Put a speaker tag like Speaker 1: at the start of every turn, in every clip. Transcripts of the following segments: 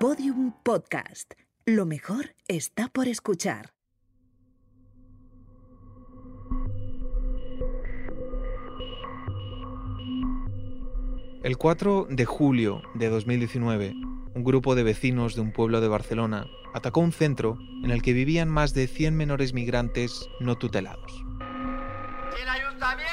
Speaker 1: Podium Podcast. Lo mejor está por escuchar.
Speaker 2: El 4 de julio de 2019, un grupo de vecinos de un pueblo de Barcelona atacó un centro en el que vivían más de 100 menores migrantes no tutelados.
Speaker 3: El ayuntamiento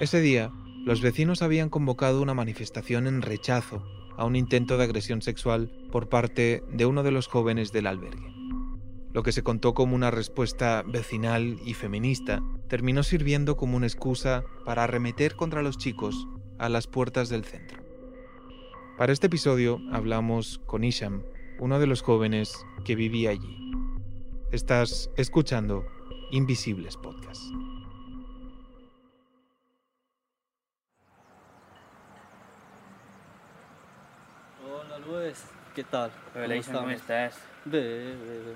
Speaker 2: Ese día, los vecinos habían convocado una manifestación en rechazo a un intento de agresión sexual por parte de uno de los jóvenes del albergue. Lo que se contó como una respuesta vecinal y feminista terminó sirviendo como una excusa para arremeter contra los chicos a las puertas del centro. Para este episodio hablamos con Isham, uno de los jóvenes que vivía allí. Estás escuchando Invisibles Podcast.
Speaker 4: Hola Luis, ¿qué tal?
Speaker 5: Hola, Isa, ¿cómo estás?
Speaker 4: Ve, ve, ve.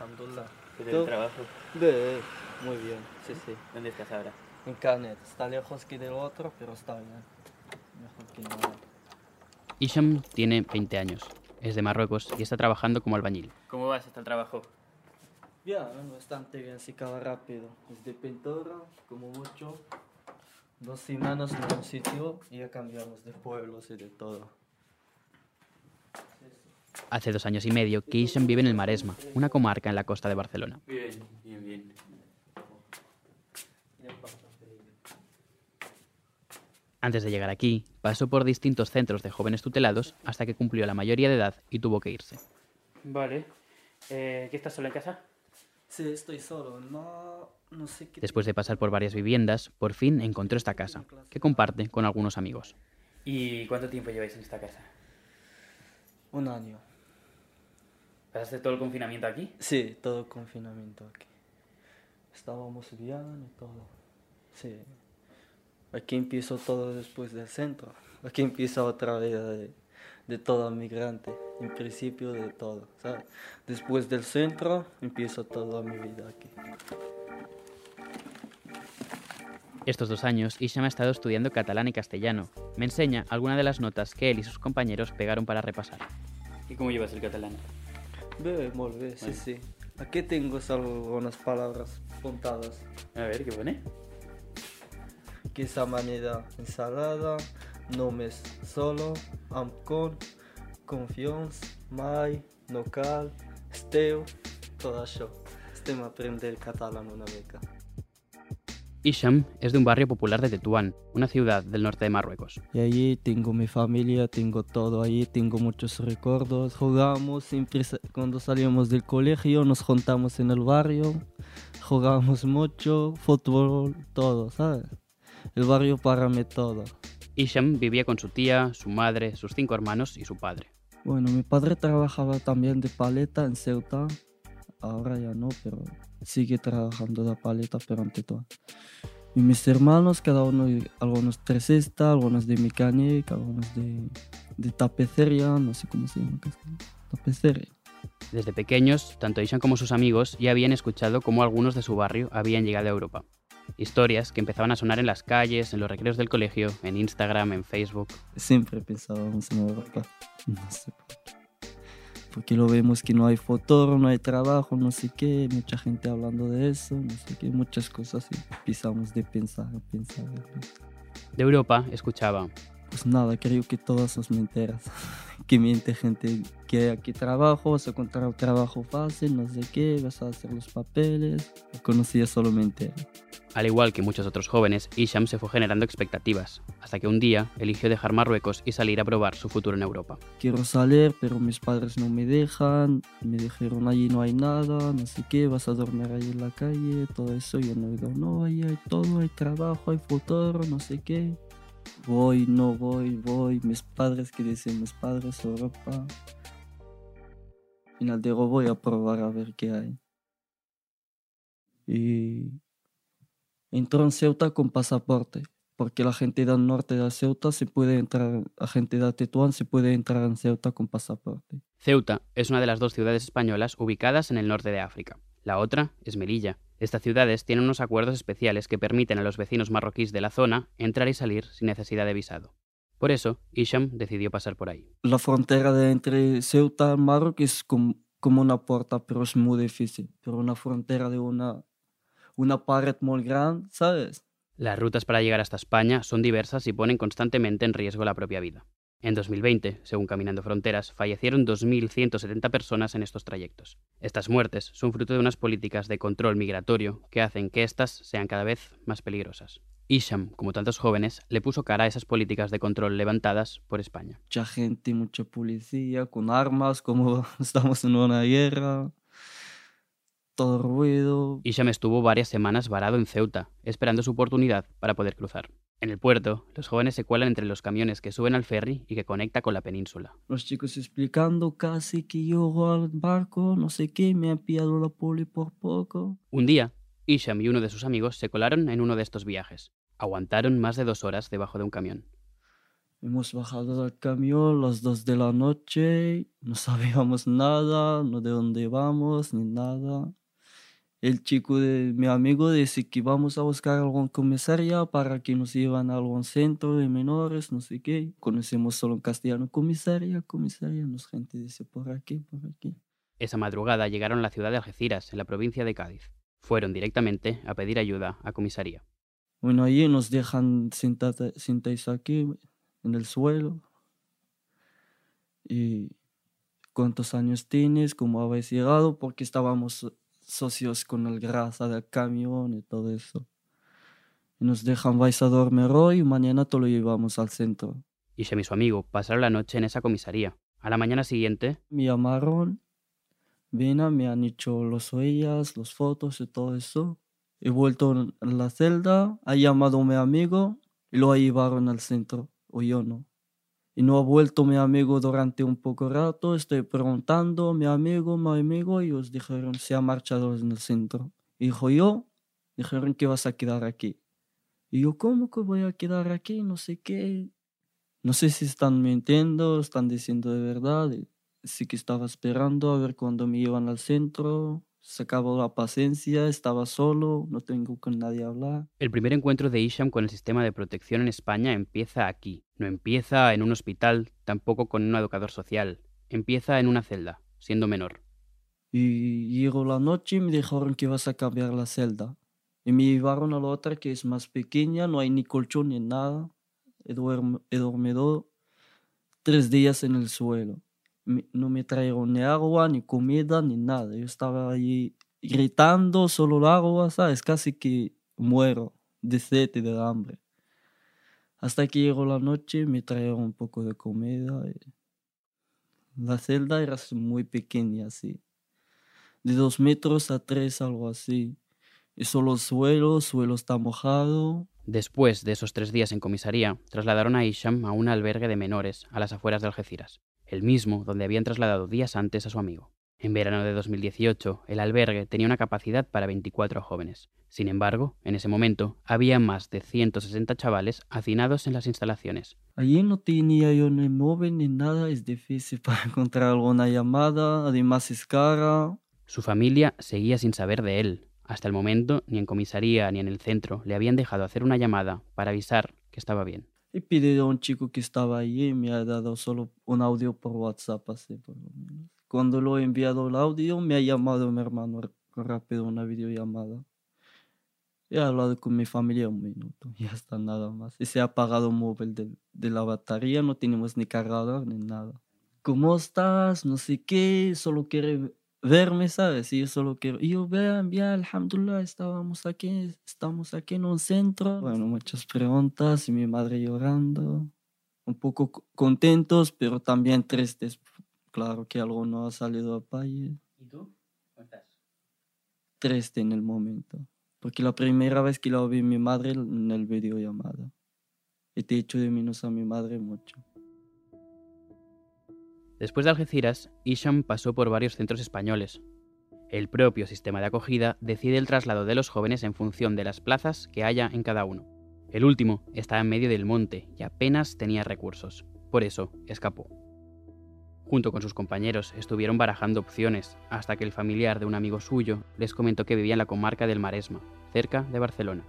Speaker 4: Alhamdulillah.
Speaker 5: ¿Qué tal el trabajo?
Speaker 4: Ve, muy bien, sí, sí.
Speaker 5: ¿Dónde estás ahora?
Speaker 4: En Canet, está lejos que del otro, pero está bien. Mejor que nada.
Speaker 6: Isham tiene 20 años, es de Marruecos y está trabajando como albañil.
Speaker 5: ¿Cómo vas hasta el trabajo?
Speaker 4: Bien, bastante bien, se acaba rápido. Es de pintura, como mucho. Dos semanas en un sitio y ya cambiamos de pueblos y de todo.
Speaker 6: Hace dos años y medio que vive en el Maresma, una comarca en la costa de Barcelona.
Speaker 5: Bien, bien, bien.
Speaker 6: Antes de llegar aquí, pasó por distintos centros de jóvenes tutelados hasta que cumplió la mayoría de edad y tuvo que irse.
Speaker 5: Vale. Eh, ¿Qué estás solo en casa?
Speaker 4: Sí, estoy solo, no, no sé qué...
Speaker 6: Después de pasar por varias viviendas, por fin encontró esta casa, que comparte con algunos amigos.
Speaker 5: ¿Y cuánto tiempo lleváis en esta casa?
Speaker 4: Un año.
Speaker 5: ¿Pasaste todo el confinamiento aquí?
Speaker 4: Sí, todo confinamiento aquí. Estábamos bien y todo. Sí. Aquí empezó todo después del centro. Aquí empieza otra vida de, de todo migrante. En principio de todo, ¿sabes? Después del centro empieza toda mi vida aquí.
Speaker 6: Estos dos años, Isham ha estado estudiando catalán y castellano. Me enseña algunas de las notas que él y sus compañeros pegaron para repasar.
Speaker 5: ¿Y cómo llevas el catalán?
Speaker 4: Ve, molt bé, sí,
Speaker 5: Bueno.
Speaker 4: sí. Aquí tengo algunas palabras apuntadas.
Speaker 5: A ver, ¿qué pone?
Speaker 4: que es amanida ensalada, nomes solo, am con, confiança, mai, local, esteu, todo eso. Este me aprende el catalán una beca.
Speaker 6: Isham es de un barrio popular de Tetuán, una ciudad del norte de Marruecos.
Speaker 4: Y allí tengo mi familia, tengo todo allí, tengo muchos recuerdos. Jugamos siempre cuando salíamos del colegio, nos juntamos en el barrio, jugábamos mucho, fútbol, todo, ¿sabes? El barrio para mí todo.
Speaker 6: Isham vivía con su tía, su madre, sus cinco hermanos y su padre.
Speaker 4: Bueno, mi padre trabajaba también de paleta en Ceuta. Ahora ya no, pero sigue trabajando de paleta, pero ante todo. Y mis hermanos, cada uno, algunos tresista, algunos de mecánica, algunos de, de tapicería, no sé cómo se llama. Tapicería.
Speaker 6: Desde pequeños, tanto Isham como sus amigos ya habían escuchado cómo algunos de su barrio habían llegado a Europa. Historias que empezaban a sonar en las calles, en los recreos del colegio, en Instagram, en Facebook.
Speaker 4: Siempre pensábamos en Europa. No sé por qué. Porque lo vemos que no hay futuro, no hay trabajo, no sé qué, mucha gente hablando de eso, no sé qué, muchas cosas y empezamos de pensar, pensar, pensar.
Speaker 6: De Europa escuchaba,
Speaker 4: Pues nada, creo que todas son mentiras. que miente gente que aquí trabajo, vas a encontrar un trabajo fácil, no sé qué, vas a hacer los papeles. Conocía solo mentiras.
Speaker 6: Al igual que muchos otros jóvenes, Isham se fue generando expectativas, hasta que un día eligió dejar Marruecos y salir a probar su futuro en Europa.
Speaker 4: Quiero salir, pero mis padres no me dejan. Me dijeron allí no hay nada, no sé qué, vas a dormir ahí en la calle, todo eso. Yo no digo, no, ahí hay todo, hay trabajo, hay futuro, no sé qué. Voy, no voy, voy. Mis padres, que dicen mis padres, Europa. Al final digo, voy a probar a ver qué hay. Y entró en Ceuta con pasaporte, porque la gente del norte de Ceuta se puede entrar, la gente de Tetuán se puede entrar en Ceuta con pasaporte.
Speaker 6: Ceuta es una de las dos ciudades españolas ubicadas en el norte de África. La otra es Melilla, Estas ciudades tienen unos acuerdos especiales que permiten a los vecinos marroquíes de la zona entrar y salir sin necesidad de visado. Por eso, Isham decidió pasar por ahí.
Speaker 4: La frontera de entre Ceuta y Marruecos es como, como una puerta, pero es muy difícil. Pero una frontera de una, una pared muy grande, ¿sabes?
Speaker 6: Las rutas para llegar hasta España son diversas y ponen constantemente en riesgo la propia vida. En 2020, según Caminando Fronteras, fallecieron 2.170 personas en estos trayectos. Estas muertes son fruto de unas políticas de control migratorio que hacen que éstas sean cada vez más peligrosas. Isham, como tantos jóvenes, le puso cara a esas políticas de control levantadas por España.
Speaker 4: Mucha gente, mucha policía, con armas, como estamos en una guerra todo ruido.
Speaker 6: Isham estuvo varias semanas varado en Ceuta, esperando su oportunidad para poder cruzar. En el puerto, los jóvenes se cuelan entre los camiones que suben al ferry y que conecta con la península.
Speaker 4: Los chicos explicando casi que yo al barco, no sé qué, me han pillado la poli por poco.
Speaker 6: Un día, Isham y uno de sus amigos se colaron en uno de estos viajes. Aguantaron más de dos horas debajo de un camión.
Speaker 4: Hemos bajado del camión las dos de la noche, no sabíamos nada, no de dónde vamos ni nada el chico de mi amigo dice que vamos a buscar algún comisaría para que nos llevan a algún centro de menores, no sé qué. Conocemos solo en castellano comisaría, comisaría, nos gente dice por aquí, por aquí.
Speaker 6: Esa madrugada llegaron a la ciudad de Algeciras, en la provincia de Cádiz. Fueron directamente a pedir ayuda a comisaría.
Speaker 4: Bueno, allí nos dejan sentados aquí, en el suelo. Y cuántos años tienes, cómo habéis llegado, porque estábamos socios con el grasa del camión y todo eso. Y nos dejan, vais a dormir hoy y mañana te lo llevamos al centro.
Speaker 6: Y se y su amigo pasaron la noche en esa comisaría. A la mañana siguiente...
Speaker 4: Me llamaron, vino, me han hecho los huellas, las fotos y todo eso. He vuelto en la celda, ha llamado a mi amigo y lo llevaron al centro, o yo no y no ha vuelto mi amigo durante un poco rato. Estoy preguntando mi amigo, mi amigo, y os dijeron, se ha marchado en el centro. Dijo yo, dijeron que vas a quedar aquí. Y yo, ¿cómo que voy a quedar aquí? No sé qué. No sé si están mintiendo, están diciendo de verdad. Sí que estaba esperando a ver cuándo me iban al centro se acabó la paciencia, estaba solo, no tengo con nadie a hablar.
Speaker 6: El primer encuentro de Isham con el sistema de protección en España empieza aquí. No empieza en un hospital, tampoco con un educador social. Empieza en una celda, siendo menor.
Speaker 4: Y llegó la noche y me dijeron que ibas a cambiar la celda. Y me llevaron a la otra que es más pequeña, no hay ni colchón ni nada. He, he dormido tres días en el suelo no me trajeron ni agua, ni comida, ni nada. Yo estaba allí gritando solo el agua, ¿sabes? Casi que muero de sed y de hambre. Hasta que llegó la noche me trajeron un poco de comida. La celda era muy pequeña, así. De dos metros a tres, algo así. Y solo el suelo, el suelo está mojado.
Speaker 6: Después de esos tres días en comisaría, trasladaron a Isham a un albergue de menores a las afueras de Algeciras el mismo donde habían trasladado días antes a su amigo. En verano de 2018, el albergue tenía una capacidad para 24 jóvenes. Sin embargo, en ese momento, había más de 160 chavales hacinados en las instalaciones.
Speaker 4: Allí no tenía yo ni móvil ni nada, es difícil para encontrar alguna llamada, además es cara.
Speaker 6: Su familia seguía sin saber de él. Hasta el momento, ni en comisaría ni en el centro le habían dejado hacer una llamada para avisar que estaba bien.
Speaker 4: He pedido a un chico que estaba allí y me ha dado solo un audio por WhatsApp, así por lo menos. Cuando lo he enviado el audio, me ha llamado mi hermano rápido una videollamada. He hablado con mi familia un minuto, ya está nada más. Y se ha apagado el móvil de, de la batería, no tenemos ni cargador ni nada. ¿Cómo estás? No sé qué, solo quiere verme, ¿sabes? Y yo solo quiero, y yo vean, bien, alhamdulillah, estábamos aquí, estamos aquí en un centro. Bueno, muchas preguntas y mi madre llorando, un poco contentos, pero también tristes. Claro que algo no ha salido a país.
Speaker 5: ¿Y tú? ¿Cómo estás?
Speaker 4: Triste en el momento, porque la primera vez que la vi mi madre en el videollamada. Y te hecho de menos a mi madre mucho.
Speaker 6: Después de Algeciras, Isham pasó por varios centros españoles. El propio sistema de acogida decide el traslado de los jóvenes en función de las plazas que haya en cada uno. El último estaba en medio del monte y apenas tenía recursos. Por eso escapó. Junto con sus compañeros estuvieron barajando opciones hasta que el familiar de un amigo suyo les comentó que vivía en la comarca del Maresma, cerca de Barcelona.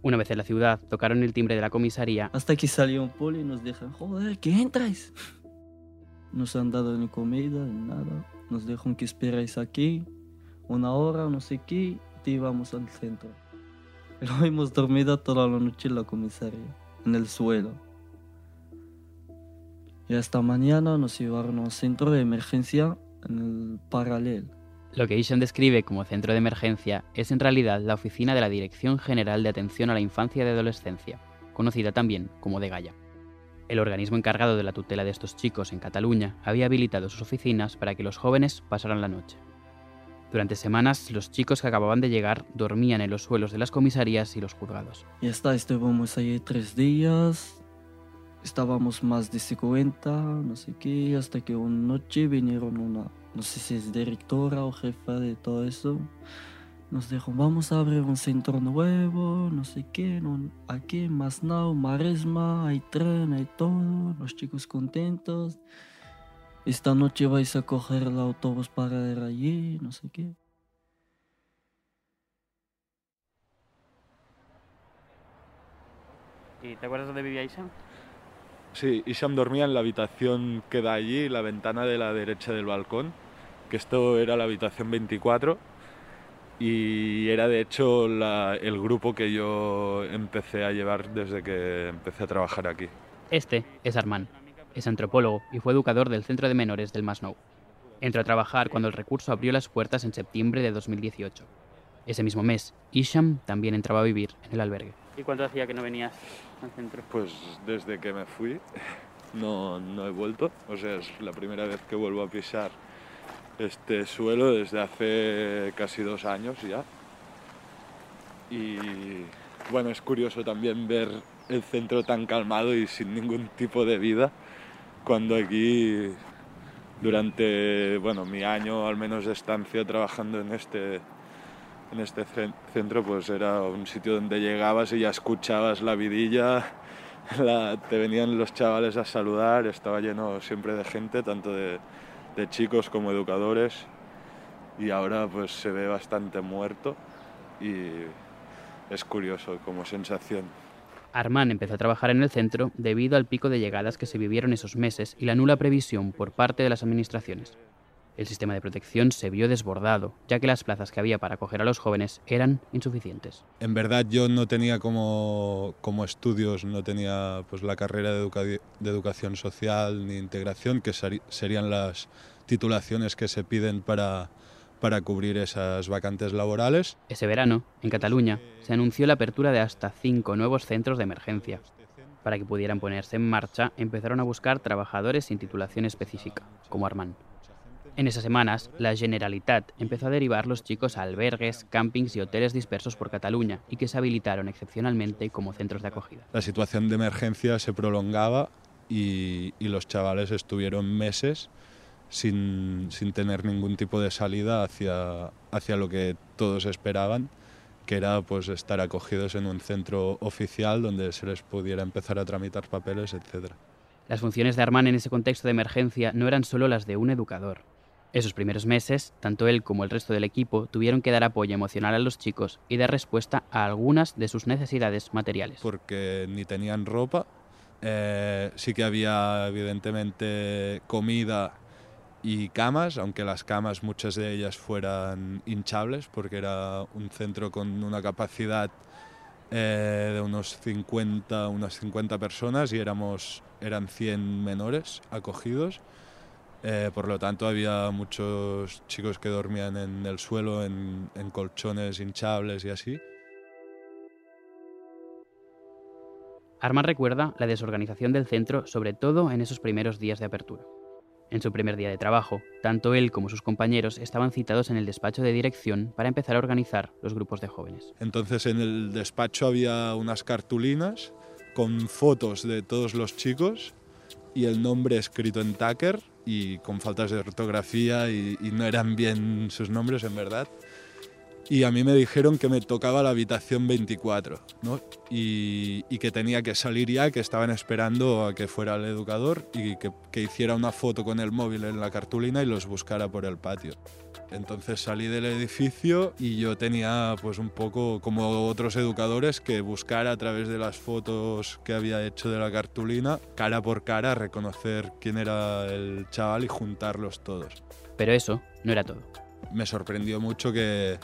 Speaker 6: Una vez en la ciudad, tocaron el timbre de la comisaría
Speaker 4: Hasta que salió un poli y nos dijeron, joder, ¿qué entráis? Nos han dado ni comida, ni nada. Nos dijeron que esperáis aquí una hora, no sé qué, y íbamos al centro. Pero hemos dormido toda la noche en la comisaría, en el suelo. Y hasta mañana nos llevaron a un centro de emergencia en el paralelo.
Speaker 6: Lo que Isham describe como centro de emergencia es en realidad la oficina de la Dirección General de Atención a la Infancia y Adolescencia, conocida también como de Gaia. El organismo encargado de la tutela de estos chicos en Cataluña había habilitado sus oficinas para que los jóvenes pasaran la noche. Durante semanas, los chicos que acababan de llegar dormían en los suelos de las comisarías y los juzgados.
Speaker 4: Y hasta estuvimos ahí tres días. Estábamos más de 50, no sé qué, hasta que una noche vinieron una, no sé si es directora o jefa de todo eso. Nos dijo, vamos a abrir un centro nuevo, no sé qué, no- aquí Masnau, Maresma, hay tren, hay todo, los chicos contentos. Esta noche vais a coger el autobús para ir allí, no sé qué.
Speaker 5: ¿Y te acuerdas dónde vivía Isham?
Speaker 7: Sí, Isham dormía en la habitación que da allí, la ventana de la derecha del balcón, que esto era la habitación 24 y era de hecho la- el grupo que yo empecé a llevar desde que empecé a trabajar aquí.
Speaker 6: Este es Armand. Es antropólogo y fue educador del Centro de Menores del Masnou. Entró a trabajar cuando el recurso abrió las puertas en septiembre de 2018. Ese mismo mes, Isham también entraba a vivir en el albergue.
Speaker 5: ¿Y cuánto hacía que no venías al centro?
Speaker 7: Pues desde que me fui no, no he vuelto, o sea, es la primera vez que vuelvo a pisar este suelo desde hace casi dos años ya. Y bueno, es curioso también ver el centro tan calmado y sin ningún tipo de vida, cuando aquí durante bueno, mi año al menos de estancia trabajando en este, en este cen- centro, pues era un sitio donde llegabas y ya escuchabas la vidilla, la- te venían los chavales a saludar, estaba lleno siempre de gente, tanto de, de chicos como educadores, y ahora pues se ve bastante muerto y es curioso como sensación.
Speaker 6: Armand empezó a trabajar en el centro debido al pico de llegadas que se vivieron esos meses y la nula previsión por parte de las administraciones. El sistema de protección se vio desbordado, ya que las plazas que había para acoger a los jóvenes eran insuficientes.
Speaker 8: En verdad yo no tenía como, como estudios, no tenía pues la carrera de, educa- de educación social ni integración, que serían las titulaciones que se piden para, para cubrir esas vacantes laborales.
Speaker 6: Ese verano, en Cataluña, se anunció la apertura de hasta cinco nuevos centros de emergencia. Para que pudieran ponerse en marcha, empezaron a buscar trabajadores sin titulación específica, como Armand. En esas semanas, la Generalitat empezó a derivar los chicos a albergues, campings y hoteles dispersos por Cataluña y que se habilitaron excepcionalmente como centros de acogida.
Speaker 8: La situación de emergencia se prolongaba y, y los chavales estuvieron meses sin, sin tener ningún tipo de salida hacia, hacia lo que todos esperaban, que era pues estar acogidos en un centro oficial donde se les pudiera empezar a tramitar papeles, etc.
Speaker 6: Las funciones de Armand en ese contexto de emergencia no eran solo las de un educador. Esos primeros meses, tanto él como el resto del equipo tuvieron que dar apoyo emocional a los chicos y dar respuesta a algunas de sus necesidades materiales.
Speaker 8: porque ni tenían ropa, eh, sí que había evidentemente comida y camas, aunque las camas muchas de ellas fueran hinchables, porque era un centro con una capacidad eh, de unos 50, unas 50 personas y éramos, eran 100 menores acogidos. Eh, por lo tanto, había muchos chicos que dormían en el suelo, en, en colchones hinchables y así.
Speaker 6: Armand recuerda la desorganización del centro, sobre todo en esos primeros días de apertura. En su primer día de trabajo, tanto él como sus compañeros estaban citados en el despacho de dirección para empezar a organizar los grupos de jóvenes.
Speaker 8: Entonces en el despacho había unas cartulinas con fotos de todos los chicos y el nombre escrito en Tucker y con faltas de ortografía y, no eran bien sus nombres en verdad. Y a mí me dijeron que me tocaba la habitación 24 ¿no? y, y, que tenía que salir ya, que estaban esperando a que fuera el educador y que, que hiciera una foto con el móvil en la cartulina y los buscara por el patio. Entonces salí del edificio y yo tenía pues un poco como otros educadores que buscar a través de las fotos que había hecho de la cartulina, cara por cara, reconocer quién era el chaval y juntarlos todos.
Speaker 6: Pero eso no era todo.
Speaker 8: Me sorprendió mucho que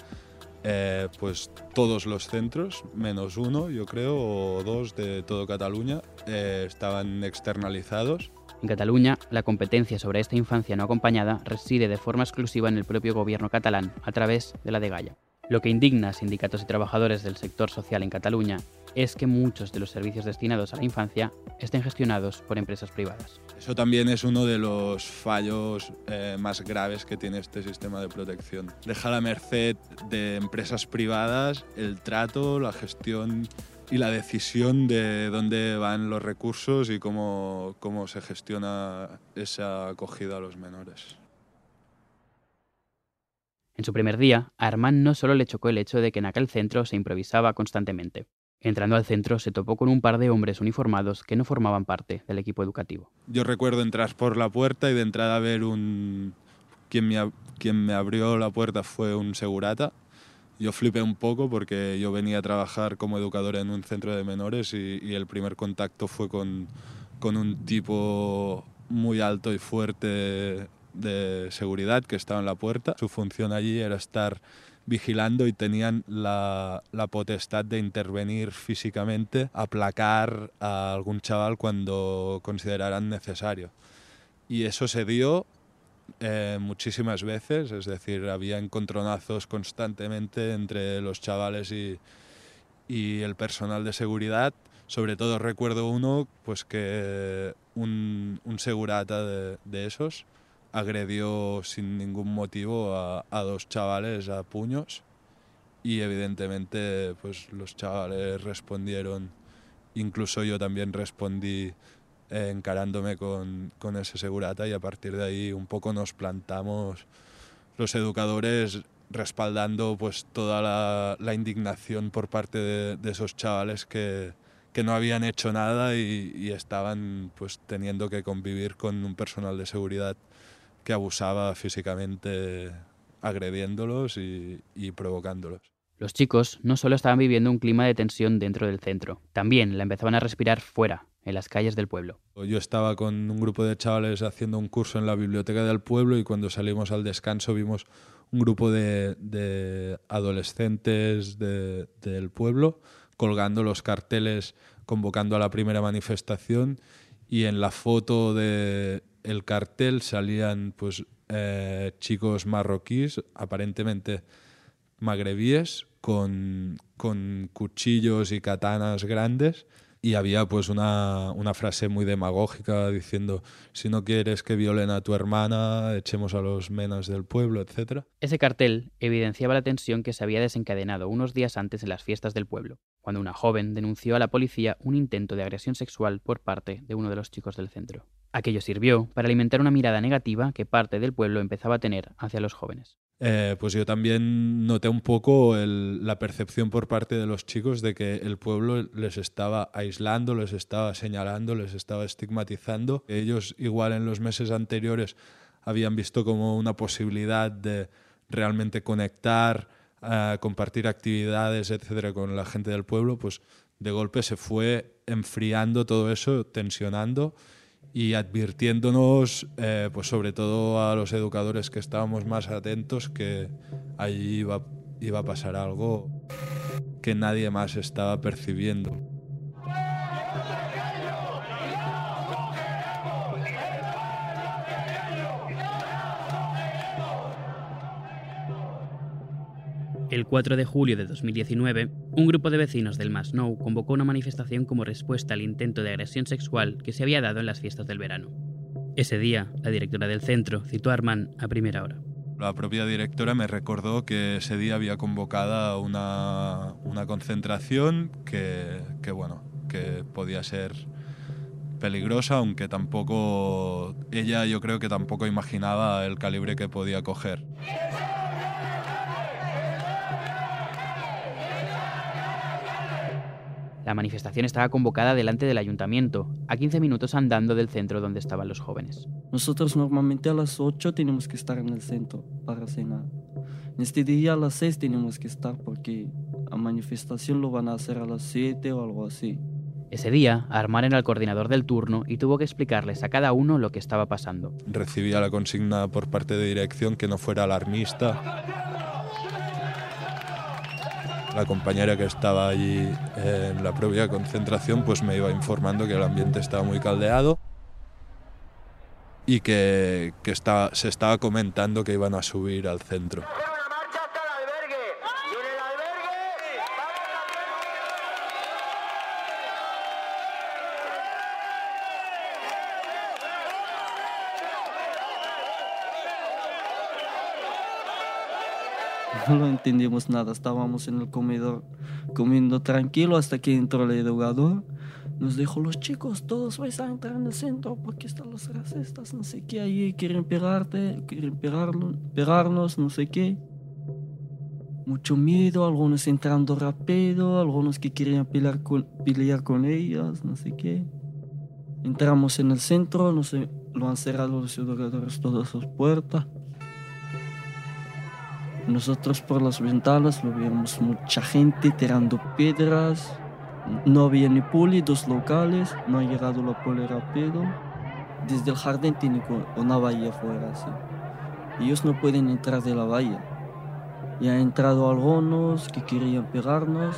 Speaker 8: eh, pues todos los centros, menos uno yo creo, o dos de todo Cataluña, eh, estaban externalizados
Speaker 6: en Cataluña, la competencia sobre esta infancia no acompañada reside de forma exclusiva en el propio gobierno catalán, a través de la de Gaya. Lo que indigna a sindicatos y trabajadores del sector social en Cataluña es que muchos de los servicios destinados a la infancia estén gestionados por empresas privadas.
Speaker 8: Eso también es uno de los fallos eh, más graves que tiene este sistema de protección. Deja a la merced de empresas privadas el trato, la gestión y la decisión de dónde van los recursos y cómo, cómo se gestiona esa acogida a los menores.
Speaker 6: En su primer día, a Armand no solo le chocó el hecho de que en aquel centro se improvisaba constantemente. Entrando al centro se topó con un par de hombres uniformados que no formaban parte del equipo educativo.
Speaker 8: Yo recuerdo entrar por la puerta y de entrada ver un... Quien me, quien me abrió la puerta fue un segurata yo flipé un poco porque yo venía a trabajar como educador en un centro de menores y, el primer contacto fue con, con, un tipo muy alto y fuerte de seguridad que estaba en la puerta. Su función allí era estar vigilando y tenían la, potestad de intervenir físicamente, aplacar a algún chaval cuando consideraran necesario. Y eso se dio eh, muchísimas veces, es decir, había encontronazos constantemente entre los chavales y, el personal de seguridad. Sobre todo recuerdo uno, pues que un, segurata de, esos agredió sin ningún motivo a, a, dos chavales a puños y evidentemente pues los chavales respondieron, incluso yo también respondí eh, encarándome con, con, ese segurata y a partir de ahí un poco nos plantamos los educadores respaldando pues toda la, la indignación por parte de, de esos chavales que, que, no habían hecho nada y, y, estaban pues teniendo que convivir con un personal de seguridad que abusaba físicamente agrediéndolos y, y provocándolos.
Speaker 6: Los chicos no solo estaban viviendo un clima de tensión dentro del centro, también la empezaban a respirar fuera, en las calles del pueblo.
Speaker 8: Yo estaba con un grupo de chavales haciendo un curso en la biblioteca del pueblo y cuando salimos al descanso vimos un grupo de, de adolescentes de, del pueblo colgando los carteles convocando a la primera manifestación y en la foto del el cartel salían pues eh, chicos marroquíes aparentemente magrebíes con, con cuchillos y katanas grandes y había pues una, una, frase muy demagógica diciendo si no quieres que violen a tu hermana, echemos a los menas del pueblo, etc.
Speaker 6: Ese cartel evidenciaba la tensión que se había desencadenado unos días antes en las fiestas del pueblo, cuando una joven denunció a la policía un intento de agresión sexual por parte de uno de los chicos del centro. Aquello sirvió para alimentar una mirada negativa que parte del pueblo empezaba a tener hacia los jóvenes.
Speaker 8: Eh, pues yo también noté un poco la percepción por parte de los chicos de que el pueblo les estaba aislando, les estaba señalando, les estaba estigmatizando. Ellos igual en los meses anteriores habían visto como una posibilidad de realmente conectar, uh, compartir actividades, etcétera, con la gente del pueblo, pues de golpe se fue enfriando todo eso, tensionando y advirtiéndonos, eh, pues sobre todo a los educadores que estábamos más atentos, que allí iba, iba a pasar algo que nadie más estaba percibiendo.
Speaker 6: El 4 de julio de 2019, un grupo de vecinos del Masnou convocó una manifestación como respuesta al intento de agresión sexual que se había dado en las fiestas del verano. Ese día, la directora del centro citó a Armand a primera hora.
Speaker 8: La propia directora me recordó que ese día había convocado una, una concentración que, que, bueno, que podía ser peligrosa, aunque tampoco ella yo creo que tampoco imaginaba el calibre que podía coger.
Speaker 6: La manifestación estaba convocada delante del ayuntamiento, a 15 minutos andando del centro donde estaban los jóvenes.
Speaker 4: Nosotros normalmente a las 8 tenemos que estar en el centro para cenar. En este día a las 6 tenemos que estar porque la manifestación lo van a hacer a las 7 o algo así.
Speaker 6: Ese día, Armán era el coordinador del turno y tuvo que explicarles a cada uno lo que estaba pasando.
Speaker 8: Recibía la consigna por parte de dirección que no fuera alarmista. La compañera que estaba allí en la propia concentración pues me iba informando que el ambiente estaba muy caldeado y que, se estaba comentando que iban a subir al centro.
Speaker 3: una marcha hasta el albergue. Y en el albergue vamos a hacer
Speaker 4: No entendimos nada, estábamos en el comedor comiendo tranquilo hasta que entró el educador. Nos dijo, los chicos, todos vais a entrar en el centro porque están los racistas, no sé qué, allí quieren pegarte, quieren pegarlo- pegarnos, no sé qué. Mucho miedo, algunos entrando rápido, algunos que querían pelear con, pelear con ellas, no sé qué. Entramos en el centro, no sé, lo han cerrado los educadores todas sus puertas. Nosotros por las ventanas lo vimos mucha gente tirando piedras. No había ni poli, dos locales, no ha llegado la poli rápido. Desde el jardín tiene una valla afuera, así. Ellos no pueden entrar de la valla. Y han entrado algunos que querían pegarnos.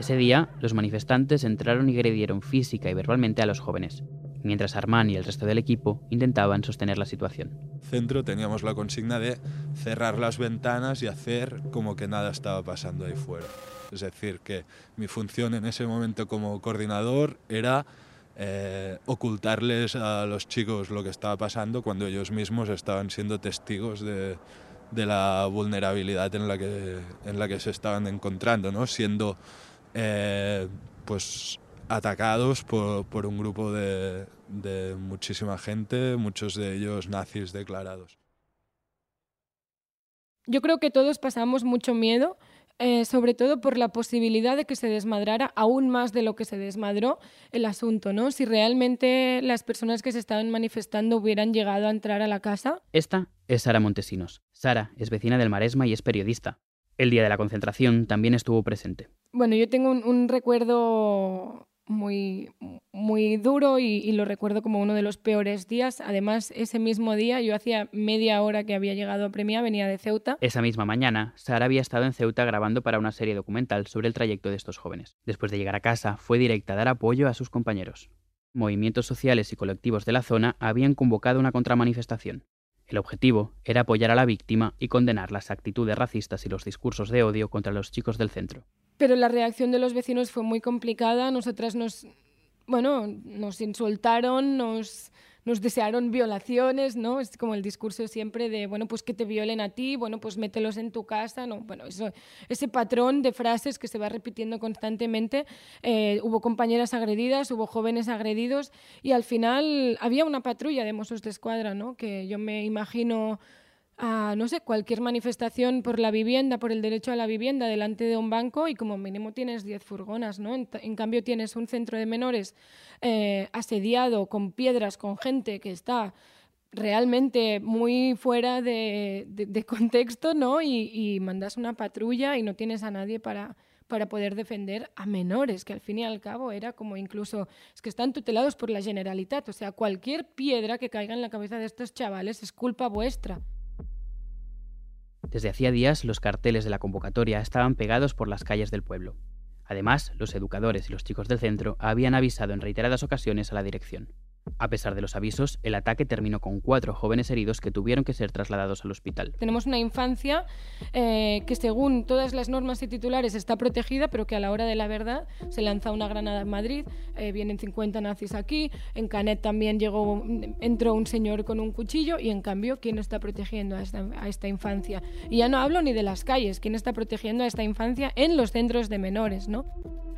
Speaker 6: Ese día, los manifestantes entraron y agredieron física y verbalmente a los jóvenes, mientras Armán y el resto del equipo intentaban sostener la situación.
Speaker 8: centro teníamos la consigna de cerrar las ventanas y hacer como que nada estaba pasando ahí fuera. Es decir, que mi función en ese momento como coordinador era eh, ocultarles a los chicos lo que estaba pasando cuando ellos mismos estaban siendo testigos de, de la vulnerabilidad en la que, en la que se estaban encontrando, ¿no? siendo eh, pues atacados por, por un grupo de, de muchísima gente, muchos de ellos nazis declarados.
Speaker 9: Yo creo que todos pasamos mucho miedo, eh, sobre todo por la posibilidad de que se desmadrara aún más de lo que se desmadró el asunto, ¿no? Si realmente las personas que se estaban manifestando hubieran llegado a entrar a la casa.
Speaker 6: Esta es Sara Montesinos. Sara es vecina del Maresma y es periodista. El día de la concentración también estuvo presente.
Speaker 9: Bueno, yo tengo un, un recuerdo muy, muy duro y, y lo recuerdo como uno de los peores días. Además, ese mismo día, yo hacía media hora que había llegado a Premia, venía de Ceuta.
Speaker 6: Esa misma mañana, Sara había estado en Ceuta grabando para una serie documental sobre el trayecto de estos jóvenes. Después de llegar a casa, fue directa a dar apoyo a sus compañeros. Movimientos sociales y colectivos de la zona habían convocado una contramanifestación. El objetivo era apoyar a la víctima y condenar las actitudes racistas y los discursos de odio contra los chicos del centro.
Speaker 9: Pero la reacción de los vecinos fue muy complicada. Nosotras nos, bueno, nos insultaron, nos, nos desearon violaciones, ¿no? Es como el discurso siempre de, bueno, pues que te violen a ti, bueno, pues mételos en tu casa, ¿no? Bueno, eso, ese patrón de frases que se va repitiendo constantemente. Eh, hubo compañeras agredidas, hubo jóvenes agredidos y al final había una patrulla de Mossos de Escuadra, ¿no? Que yo me imagino a, no sé, cualquier manifestación por la vivienda, por el derecho a la vivienda delante de un banco y como mínimo tienes 10 furgonas, ¿no? En, cambio tienes un centro de menores eh, asediado con piedras, con gente que está realmente muy fuera de contexto, ¿no? Y, y mandas una patrulla y no tienes a nadie para, para poder defender a menores, que al fin y al cabo era como incluso, es que están tutelados por la Generalitat, o sea, cualquier piedra que caiga en la cabeza de estos chavales es culpa vuestra.
Speaker 6: Desde hacía días los carteles de la convocatoria estaban pegados por las calles del pueblo. Además, los educadores y los chicos del centro habían avisado en reiteradas ocasiones a la dirección. A pesar de los avisos, el ataque terminó con cuatro jóvenes heridos que tuvieron que ser trasladados al hospital.
Speaker 9: Tenemos una infancia eh, que según todas las normas y titulares está protegida, pero que a la hora de la verdad se lanza una granada en Madrid, eh, vienen 50 nazis aquí, en Canet también llegó, entró un señor con un cuchillo y en cambio, ¿quién está protegiendo a esta, a esta infancia? Y ya no hablo ni de las calles, ¿quién está protegiendo a esta infancia en los centros de menores, no?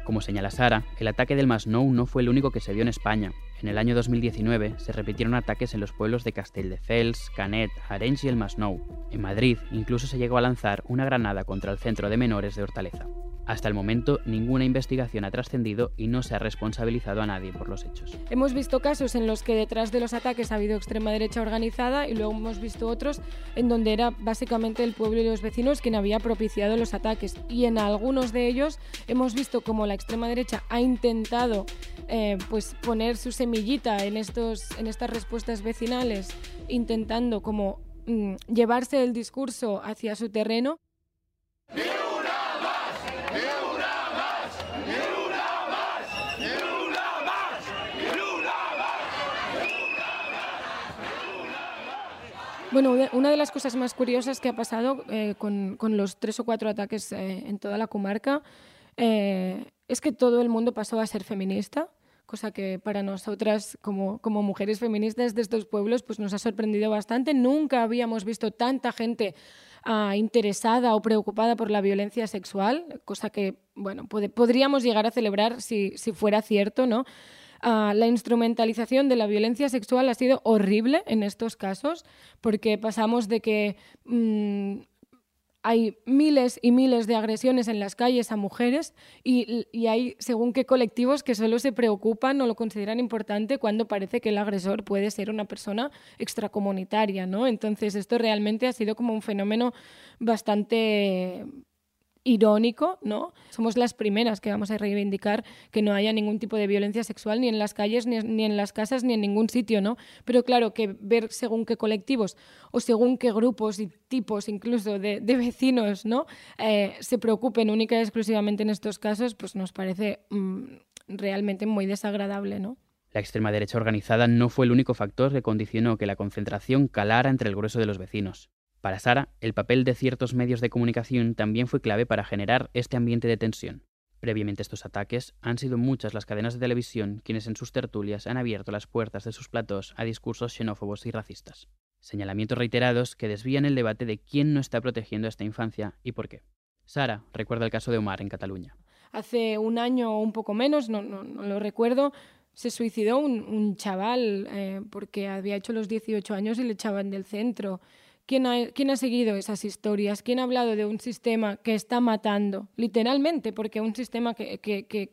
Speaker 6: Como señala Sara, el ataque del Masnou no fue el único que se dio en España. En el año 2019 se repitieron ataques en los pueblos de Castelldefels, Canet, Arenys y el Masnou. En Madrid incluso se llegó a lanzar una granada contra el centro de menores de Hortaleza. Hasta el momento, ninguna investigación ha trascendido y no se ha responsabilizado a nadie por los hechos.
Speaker 9: Hemos visto casos en los que detrás de los ataques ha habido extrema derecha organizada y luego hemos visto otros en donde era básicamente el pueblo y los vecinos quien había propiciado los ataques. Y en algunos de ellos hemos visto como la extrema derecha ha intentado eh, pues poner su semillita en, estos, en estas respuestas vecinales, intentando como mm, llevarse el discurso hacia su terreno. Bueno, una de las cosas más curiosas que ha pasado eh, con, con, los tres o cuatro ataques eh, en toda la comarca eh, es que todo el mundo pasó a ser feminista, cosa que para nosotras como, como mujeres feministas de estos pueblos pues nos ha sorprendido bastante. Nunca habíamos visto tanta gente uh, interesada o preocupada por la violencia sexual, cosa que bueno, pod podríamos llegar a celebrar si, si fuera cierto, ¿no? Uh, la instrumentalización de la violencia sexual ha sido horrible en estos casos, porque pasamos de que mmm, hay miles y miles de agresiones en las calles a mujeres y, y, hay según qué colectivos que solo se preocupan o lo consideran importante cuando parece que el agresor puede ser una persona extracomunitaria, ¿no? Entonces esto realmente ha sido como un fenómeno bastante irónico, ¿no? Somos las primeras que vamos a reivindicar que no haya ningún tipo de violencia sexual ni en las calles, ni, en las casas, ni en ningún sitio, ¿no? Pero claro, que ver según qué colectivos o según qué grupos y tipos incluso de, vecinos, ¿no? Eh, se preocupen única y exclusivamente en estos casos, pues nos parece mmm, realmente muy desagradable, ¿no?
Speaker 6: La extrema derecha organizada no fue el único factor que condicionó que la concentración calara entre el grueso de los vecinos. Para Sara, el papel de ciertos medios de comunicación también fue clave para generar este ambiente de tensión. Previamente a estos ataques, han sido muchas las cadenas de televisión quienes en sus tertulias han abierto las puertas de sus platós a discursos xenófobos y racistas. Señalamientos reiterados que desvían el debate de quién no está protegiendo a esta infancia y por qué. Sara recuerda el caso de Omar en Cataluña.
Speaker 9: Hace un año o un poco menos, no, no, lo recuerdo, se suicidó un, un chaval eh, porque había hecho los 18 años y le echaban del centro. ¿Quién ha, ¿Quién ha, seguido esas historias? ¿Quién ha hablado de un sistema que está matando? Literalmente, porque un sistema que,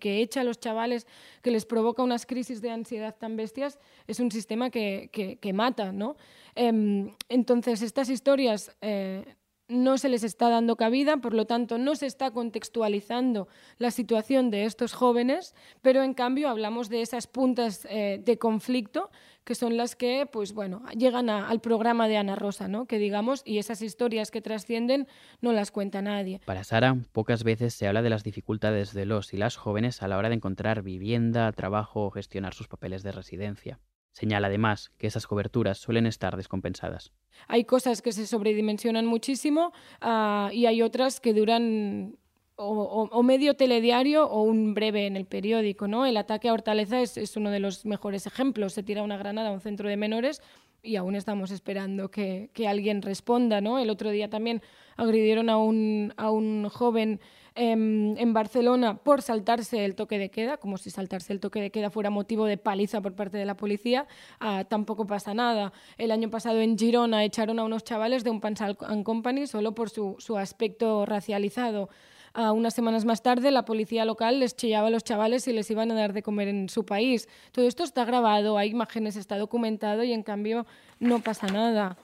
Speaker 9: echa a los chavales, que les provoca unas crisis de ansiedad tan bestias, es un sistema que, mata, ¿no? Eh, entonces, estas historias eh, no se les está dando cabida, por lo tanto no se está contextualizando la situación de estos jóvenes, pero en cambio hablamos de esas puntas eh, de conflicto que son las que pues bueno, llegan al programa de Ana Rosa, ¿no? Que digamos y esas historias que trascienden no las cuenta nadie.
Speaker 6: Para Sara, pocas veces se habla de las dificultades de los y las jóvenes a la hora de encontrar vivienda, trabajo o gestionar sus papeles de residencia. Señala además que esas coberturas suelen estar descompensadas.
Speaker 9: Hay cosas que se sobredimensionan muchísimo uh, y hay otras que duran o, medio telediario o un breve en el periódico. ¿no? El ataque a Hortaleza es, es, uno de los mejores ejemplos. Se tira una granada a un centro de menores y aún estamos esperando que, que alguien responda. ¿no? El otro día también agredieron a un, a un joven en, en, Barcelona por saltarse el toque de queda, como si saltarse el toque de queda fuera motivo de paliza por parte de la policía, uh, tampoco pasa nada. El año pasado en Girona echaron a unos chavales de un Pansal and Company solo por su, su aspecto racializado. Uh, unas semanas más tarde, la policía local les chillaba a los chavales y les iban a dar de comer en su país. Todo esto está grabado, hay imágenes, está documentado y en cambio no pasa nada.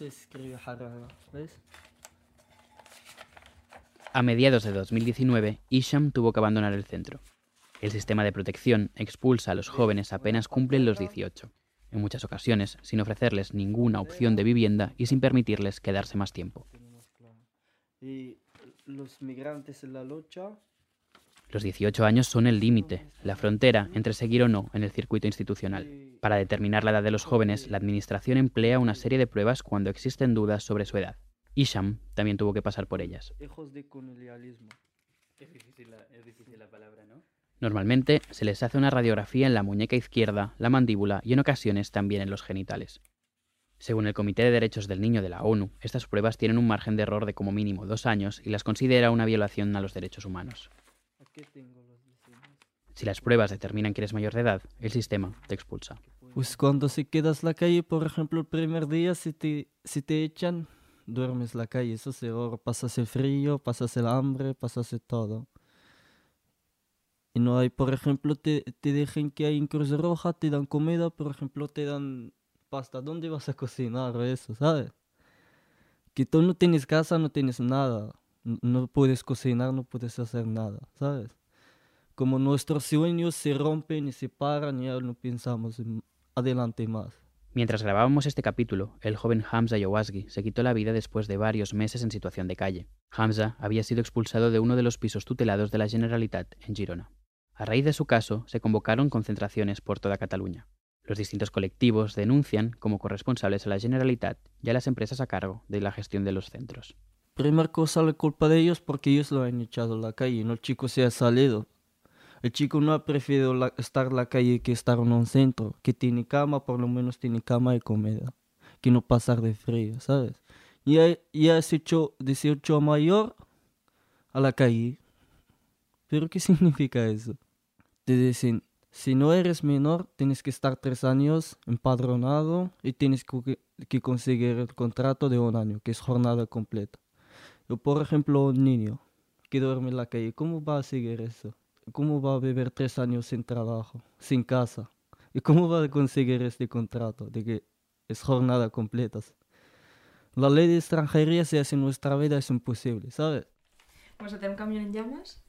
Speaker 4: Se escribe Harara, ¿ves?
Speaker 6: A mediados de 2019, Isham tuvo que abandonar el centro. El sistema de protección expulsa a los jóvenes apenas cumplen los 18, en muchas ocasiones sin ofrecerles ninguna opción de vivienda y sin permitirles quedarse más tiempo.
Speaker 4: Y los migrantes en la lucha
Speaker 6: los 18 años son el límite, la frontera entre seguir o no en el circuito institucional. Para determinar la edad de los jóvenes, la Administración emplea una serie de pruebas cuando existen dudas sobre su edad. Isham también tuvo que pasar por ellas. Normalmente se les hace una radiografía en la muñeca izquierda, la mandíbula y en ocasiones también en los genitales. Según el Comité de Derechos del Niño de la ONU, estas pruebas tienen un margen de error de como mínimo dos años y las considera una violación a los derechos humanos. Si las pruebas determinan que eres mayor de edad, el sistema te expulsa.
Speaker 4: Pues cuando se quedas la calle, por ejemplo, el primer día, si te, si te echan, duermes la calle, eso seguro. Pasas el frío, pasas el hambre, pasas todo. Y no hay, por ejemplo, te, te dejan que hay en Cruz Roja, te dan comida, por ejemplo, te dan pasta. ¿Dónde vas a cocinar eso, sabes? Que tú no tienes casa, no tienes nada. No puedes cocinar, no puedes hacer nada, ¿sabes? Como nuestros sueños se rompen y se paran, ya no pensamos adelante más.
Speaker 6: Mientras grabábamos este capítulo, el joven Hamza Yowasgi se quitó la vida después de varios meses en situación de calle. Hamza había sido expulsado de uno de los pisos tutelados de la Generalitat en Girona. A raíz de su caso, se convocaron concentraciones por toda Cataluña. Los distintos colectivos denuncian como corresponsables a la Generalitat y a las empresas a cargo de la gestión de los centros.
Speaker 4: Primera cosa, la culpa de ellos porque ellos lo han echado a la calle, no el chico se ha salido. El chico no ha preferido estar en la calle que estar en un centro, que tiene cama, por lo menos tiene cama y comida, que no pasar de frío, ¿sabes? Y ya has hecho 18 mayor a la calle. ¿Pero qué significa eso? Te dicen, si no eres menor, tienes que estar tres años empadronado y tienes que, conseguir el contrato de un año, que es jornada completa. Yo, por ejemplo, un niño que duerme en la calle, ¿cómo va a seguir eso? ¿Cómo va a vivir tres años sin trabajo, sin casa? ¿Y cómo va a conseguir este contrato de que es jornada completa? La ley de extranjería se hace en nuestra vida es imposible, ¿sabes?
Speaker 10: Pues a un camión en llamas,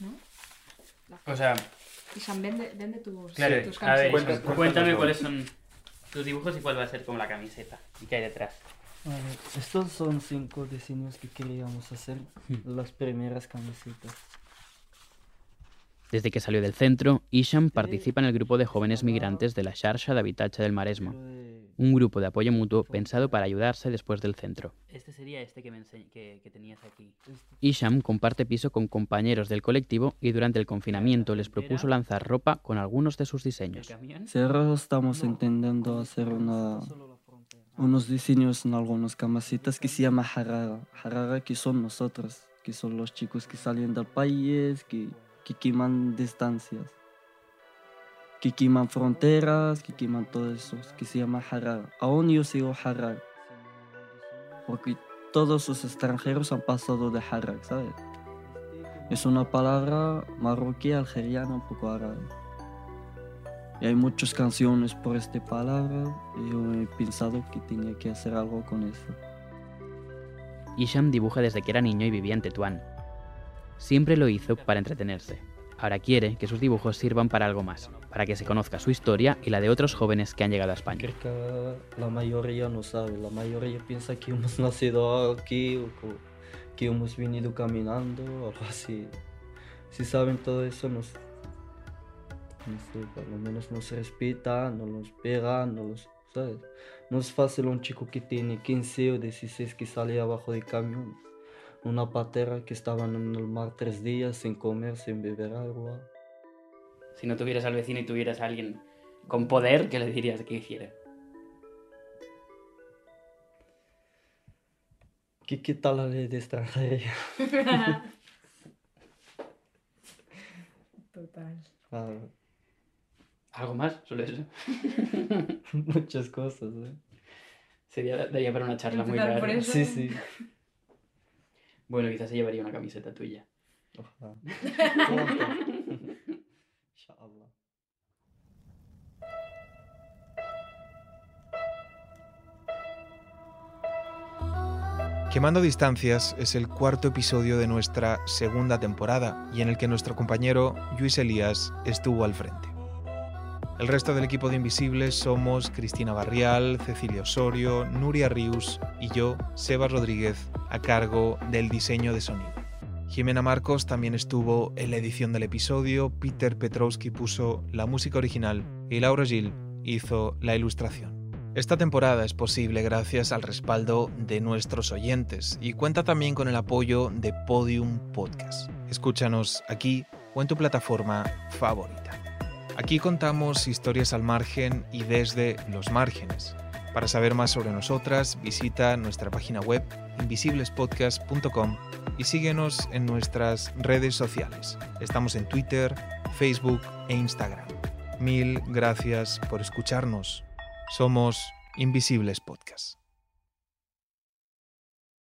Speaker 10: ¿no?
Speaker 5: O sea...
Speaker 10: Y Sam, vende, vende tus,
Speaker 5: claro,
Speaker 10: tus
Speaker 5: a ver, cuéntame cuáles son tus dibujos y cuál va a ser como la camiseta y qué hay detrás.
Speaker 4: Estos son cinco diseños que queríamos hacer,
Speaker 5: Hmm.
Speaker 4: las primeras camisetas.
Speaker 6: Desde que salió del centro, Isham participa en el grupo de jóvenes migrantes de la Xarxa d'Habitatge del Maresmo, un grupo de apoyo mutuo pensado para ayudarse después del centro.
Speaker 5: Este sería este que, me que, que tenías aquí.
Speaker 6: Isham comparte piso con compañeros del colectivo y durante el confinamiento les propuso lanzar ropa con algunos de sus diseños.
Speaker 4: Ahora estamos intentando hacer una, unos diseños en algunas camisetas que se llama Harara. Harara que son nosotros, que son los chicos que salen del país, que que queman distancias, que queman fronteras, que queman todo eso, que se llama Harar. Aún yo sigo Harar, porque todos los extranjeros han pasado de Harar, ¿sabes? Es una palabra marroquí, algeriana, un poco árabe. Y hay muchas canciones por esta palabra y yo he pensado que tenía que hacer algo con eso.
Speaker 6: Isham dibuja desde que era niño y vivía en Tetuán, Siempre lo hizo para entretenerse. Ahora quiere que sus dibujos sirvan para algo más, para que se conozca su historia y la de otros jóvenes que han llegado a España.
Speaker 4: Creo que la mayoría no sabe, la mayoría piensa que hemos nacido aquí o que hemos venido caminando o algo así. Si saben todo eso, nos, no sé, por lo menos nos respetan, no nos pegan, no los, ¿sabes? No es fácil un chico que tiene 15 o 16 que sale abajo del camión una patera que estaban en el mar tres días sin comer, sin beber agua.
Speaker 5: Si no tuvieras al vecino y tuvieras a alguien con poder, ¿qué le dirías que hiciera?
Speaker 4: ¿Qué, qué tal la ley de extranjería?
Speaker 10: Total.
Speaker 4: Ah,
Speaker 5: ¿Algo más? Solo eso.
Speaker 4: muchas cosas, ¿eh?
Speaker 5: Sería, daría para una charla muy
Speaker 10: eso.
Speaker 4: Sí, sí.
Speaker 5: Bueno, quizás se llevaría una camiseta tuya.
Speaker 4: Ojalá. Pronto. Inshallah.
Speaker 2: Quemando Distancias es el cuarto episodio de nuestra segunda temporada y en el que nuestro compañero Luis Elías estuvo al frente. El resto del equipo de Invisibles somos Cristina Barrial, Cecilia Osorio, Nuria Rius y yo, Sebas Rodríguez, a cargo del diseño de sonido. Jimena Marcos también estuvo en la edición del episodio, Peter Petrowski puso la música original y Laura Gil hizo la ilustración. Esta temporada es posible gracias al respaldo de nuestros oyentes y cuenta también con el apoyo de Podium Podcast. Escúchanos aquí o en tu plataforma favorita. Aquí contamos historias al margen y desde los márgenes. Para saber más sobre nosotras, visita nuestra página web invisiblespodcast.com y síguenos en nuestras redes sociales. Estamos en Twitter, Facebook e Instagram. Mil gracias por escucharnos. Somos Invisibles Podcast.